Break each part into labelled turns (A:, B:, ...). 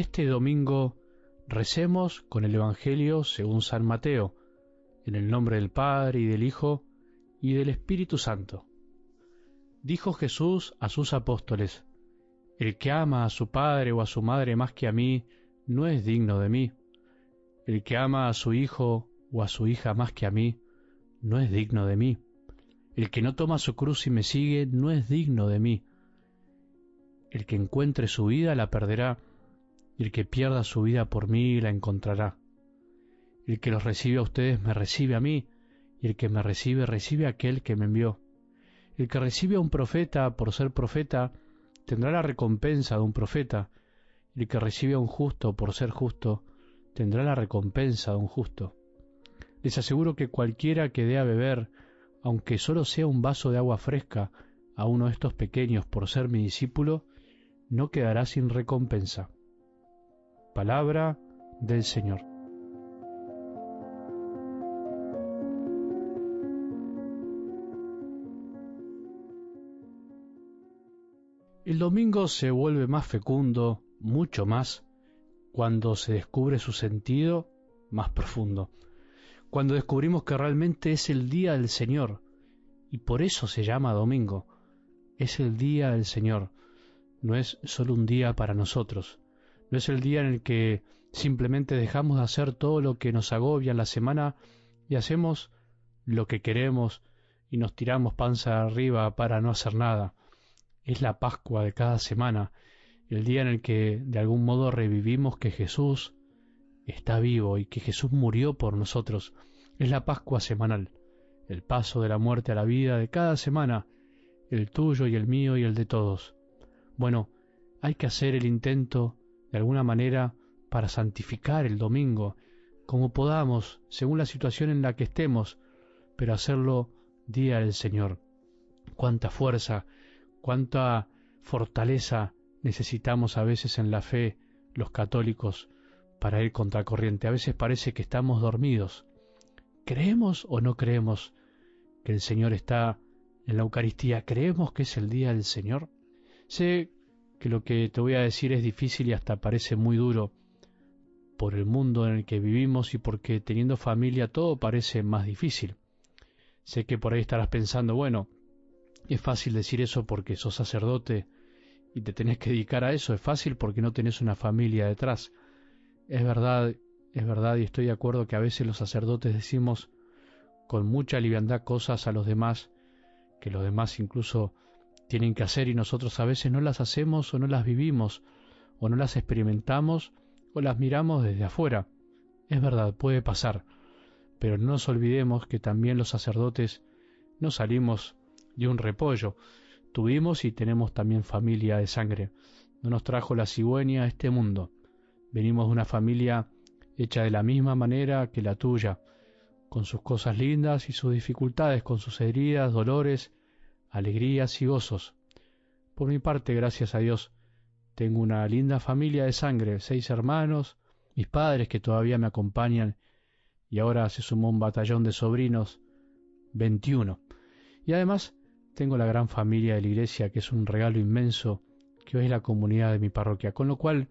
A: este domingo recemos con el Evangelio según San Mateo, en el nombre del Padre y del Hijo y del Espíritu Santo. Dijo Jesús a sus apóstoles, El que ama a su padre o a su madre más que a mí, no es digno de mí. El que ama a su hijo o a su hija más que a mí, no es digno de mí. El que no toma su cruz y me sigue, no es digno de mí. El que encuentre su vida la perderá, y el que pierda su vida por mí la encontrará. El que los recibe a ustedes me recibe a mí, y el que me recibe recibe a aquel que me envió. El que recibe a un profeta por ser profeta tendrá la recompensa de un profeta, y el que recibe a un justo por ser justo tendrá la recompensa de un justo. Les aseguro que cualquiera que dé a beber, aunque solo sea un vaso de agua fresca, a uno de estos pequeños por ser mi discípulo, no quedará sin recompensa. Palabra del Señor. El domingo se vuelve más fecundo, mucho más, cuando se descubre su sentido más profundo, cuando descubrimos que realmente es el día del Señor, y por eso se llama domingo, es el día del Señor, no es solo un día para nosotros, no es el día en el que simplemente dejamos de hacer todo lo que nos agobia en la semana y hacemos lo que queremos y nos tiramos panza arriba para no hacer nada. Es la Pascua de cada semana, el día en el que de algún modo revivimos que Jesús está vivo y que Jesús murió por nosotros. Es la Pascua semanal, el paso de la muerte a la vida de cada semana, el tuyo y el mío y el de todos. Bueno, hay que hacer el intento, de alguna manera, para santificar el domingo, como podamos, según la situación en la que estemos, pero hacerlo día del Señor. Cuánta fuerza, cuánta fortaleza necesitamos a veces en la fe los católicos para ir contracorriente. A veces parece que estamos dormidos. ¿Creemos o no creemos que el Señor está en la Eucaristía? ¿Creemos que es el día del Señor? Que lo que te voy a decir es difícil y hasta parece muy duro por el mundo en el que vivimos y porque teniendo familia todo parece más difícil. Sé que por ahí estarás pensando, bueno, es fácil decir eso porque sos sacerdote y te tenés que dedicar a eso, es fácil porque no tenés una familia detrás. Es verdad, es verdad y estoy de acuerdo que a veces los sacerdotes decimos con mucha liviandad cosas a los demás que los demás incluso tienen que hacer y nosotros a veces no las hacemos o no las vivimos o no las experimentamos o las miramos desde afuera. Es verdad, puede pasar, pero no nos olvidemos que también los sacerdotes no salimos de un repollo, tuvimos y tenemos también familia de sangre. No nos trajo la cigüeña a este mundo. Venimos de una familia hecha de la misma manera que la tuya, con sus cosas lindas y sus dificultades, con sus heridas, dolores alegrías y gozos. Por mi parte, gracias a Dios, tengo una linda familia de sangre, seis hermanos, mis padres que todavía me acompañan, y ahora se sumó un batallón de sobrinos, veintiuno. Y además tengo la gran familia de la iglesia, que es un regalo inmenso, que hoy es la comunidad de mi parroquia, con lo cual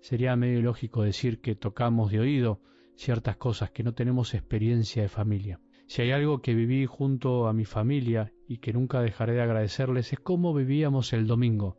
A: sería medio lógico decir que tocamos de oído ciertas cosas, que no tenemos experiencia de familia. Si hay algo que viví junto a mi familia y que nunca dejaré de agradecerles es cómo vivíamos el domingo.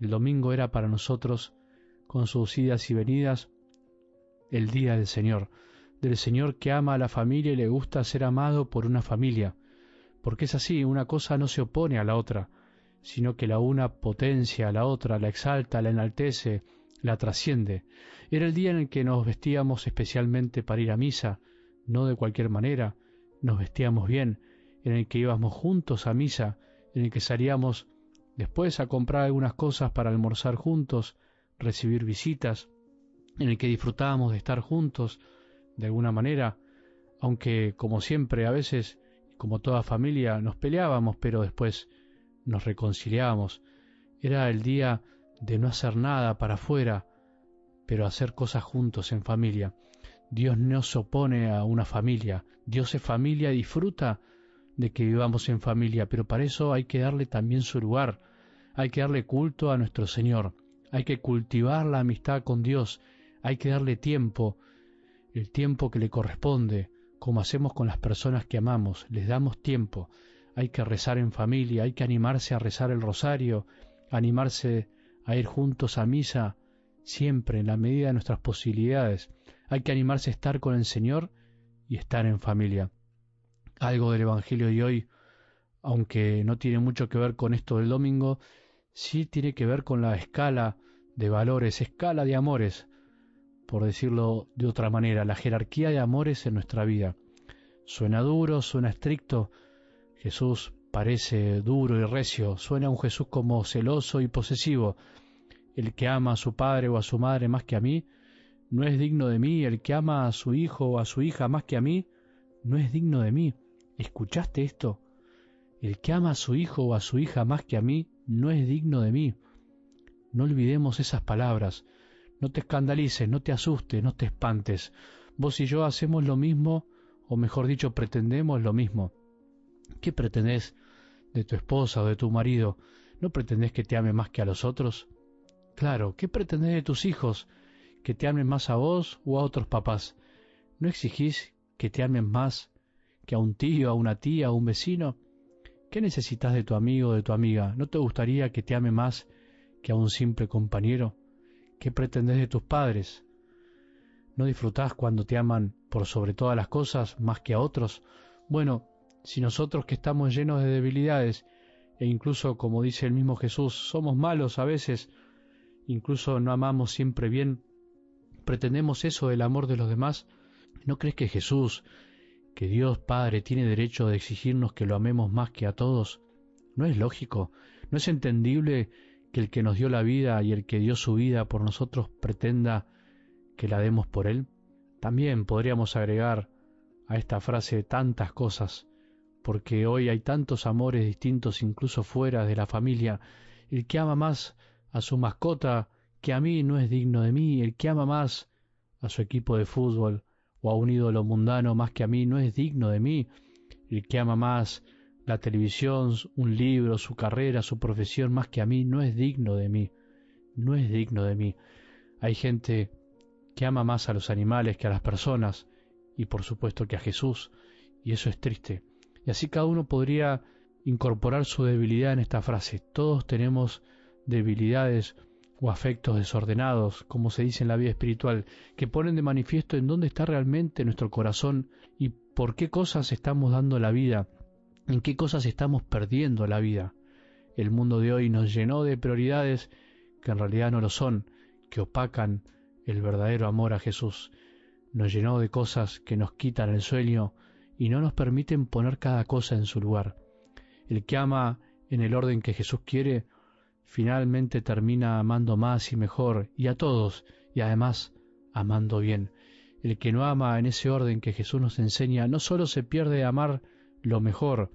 A: El domingo era para nosotros, con sus idas y venidas, el día del Señor, del Señor que ama a la familia y le gusta ser amado por una familia, porque es así, una cosa no se opone a la otra, sino que la una potencia a la otra, la exalta, la enaltece, la trasciende. Era el día en el que nos vestíamos especialmente para ir a misa, no de cualquier manera, nos vestíamos bien, en el que íbamos juntos a misa, en el que salíamos después a comprar algunas cosas para almorzar juntos, recibir visitas, en el que disfrutábamos de estar juntos, de alguna manera, aunque como siempre a veces, como toda familia, nos peleábamos, pero después nos reconciliábamos. Era el día de no hacer nada para afuera, pero hacer cosas juntos en familia. Dios no se opone a una familia. Dios es familia y disfruta de que vivamos en familia, pero para eso hay que darle también su lugar. Hay que darle culto a nuestro Señor. hay que cultivar la amistad con Dios, hay que darle tiempo, el tiempo que le corresponde, como hacemos con las personas que amamos, les damos tiempo, hay que rezar en familia, hay que animarse a rezar el rosario, animarse a ir juntos a misa, siempre en la medida de nuestras posibilidades, hay que animarse a estar con el Señor y estar en familia. Algo del Evangelio de hoy, aunque no tiene mucho que ver con esto del domingo, sí tiene que ver con la escala de valores, escala de amores, por decirlo de otra manera, la jerarquía de amores en nuestra vida. Suena duro, suena estricto, Jesús parece duro y recio, suena un Jesús como celoso y posesivo. El que ama a su padre o a su madre más que a mí, no es digno de mí, el que ama a su hijo o a su hija más que a mí, no es digno de mí. ¿Escuchaste esto? El que ama a su hijo o a su hija más que a mí, no es digno de mí. No olvidemos esas palabras. No te escandalices, no te asustes, no te espantes. Vos y yo hacemos lo mismo, o mejor dicho, pretendemos lo mismo. ¿Qué pretendés de tu esposa o de tu marido? ¿No pretendés que te ame más que a los otros? Claro, ¿qué pretendés de tus hijos? ¿Que te amen más a vos o a otros papás? ¿No exigís que te amen más que a un tío, a una tía, a un vecino? ¿Qué necesitas de tu amigo o de tu amiga? ¿No te gustaría que te ame más que a un simple compañero? ¿Qué pretendes de tus padres? ¿No disfrutás cuando te aman por sobre todas las cosas más que a otros? Bueno, si nosotros que estamos llenos de debilidades, e incluso como dice el mismo Jesús, somos malos a veces, incluso no amamos siempre bien, pretendemos eso del amor de los demás, ¿no crees que Jesús, que Dios Padre tiene derecho de exigirnos que lo amemos más que a todos? ¿No es lógico? ¿No es entendible que el que nos dio la vida y el que dio su vida por nosotros pretenda que la demos por Él? También podríamos agregar a esta frase tantas cosas, porque hoy hay tantos amores distintos incluso fuera de la familia. El que ama más a su mascota que a mí no es digno de mí, el que ama más a su equipo de fútbol o a un ídolo mundano más que a mí no es digno de mí. El que ama más la televisión, un libro, su carrera, su profesión más que a mí no es digno de mí. No es digno de mí. Hay gente que ama más a los animales que a las personas y por supuesto que a Jesús y eso es triste. Y así cada uno podría incorporar su debilidad en esta frase. Todos tenemos debilidades o afectos desordenados, como se dice en la vida espiritual, que ponen de manifiesto en dónde está realmente nuestro corazón y por qué cosas estamos dando la vida, en qué cosas estamos perdiendo la vida. El mundo de hoy nos llenó de prioridades que en realidad no lo son, que opacan el verdadero amor a Jesús. Nos llenó de cosas que nos quitan el sueño y no nos permiten poner cada cosa en su lugar. El que ama en el orden que Jesús quiere, finalmente termina amando más y mejor y a todos y además amando bien. El que no ama en ese orden que Jesús nos enseña no solo se pierde amar lo mejor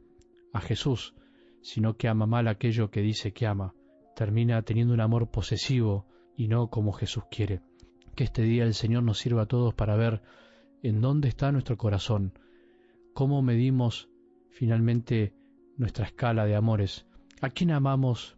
A: a Jesús, sino que ama mal aquello que dice que ama. Termina teniendo un amor posesivo y no como Jesús quiere. Que este día el Señor nos sirva a todos para ver en dónde está nuestro corazón, cómo medimos finalmente nuestra escala de amores, a quién amamos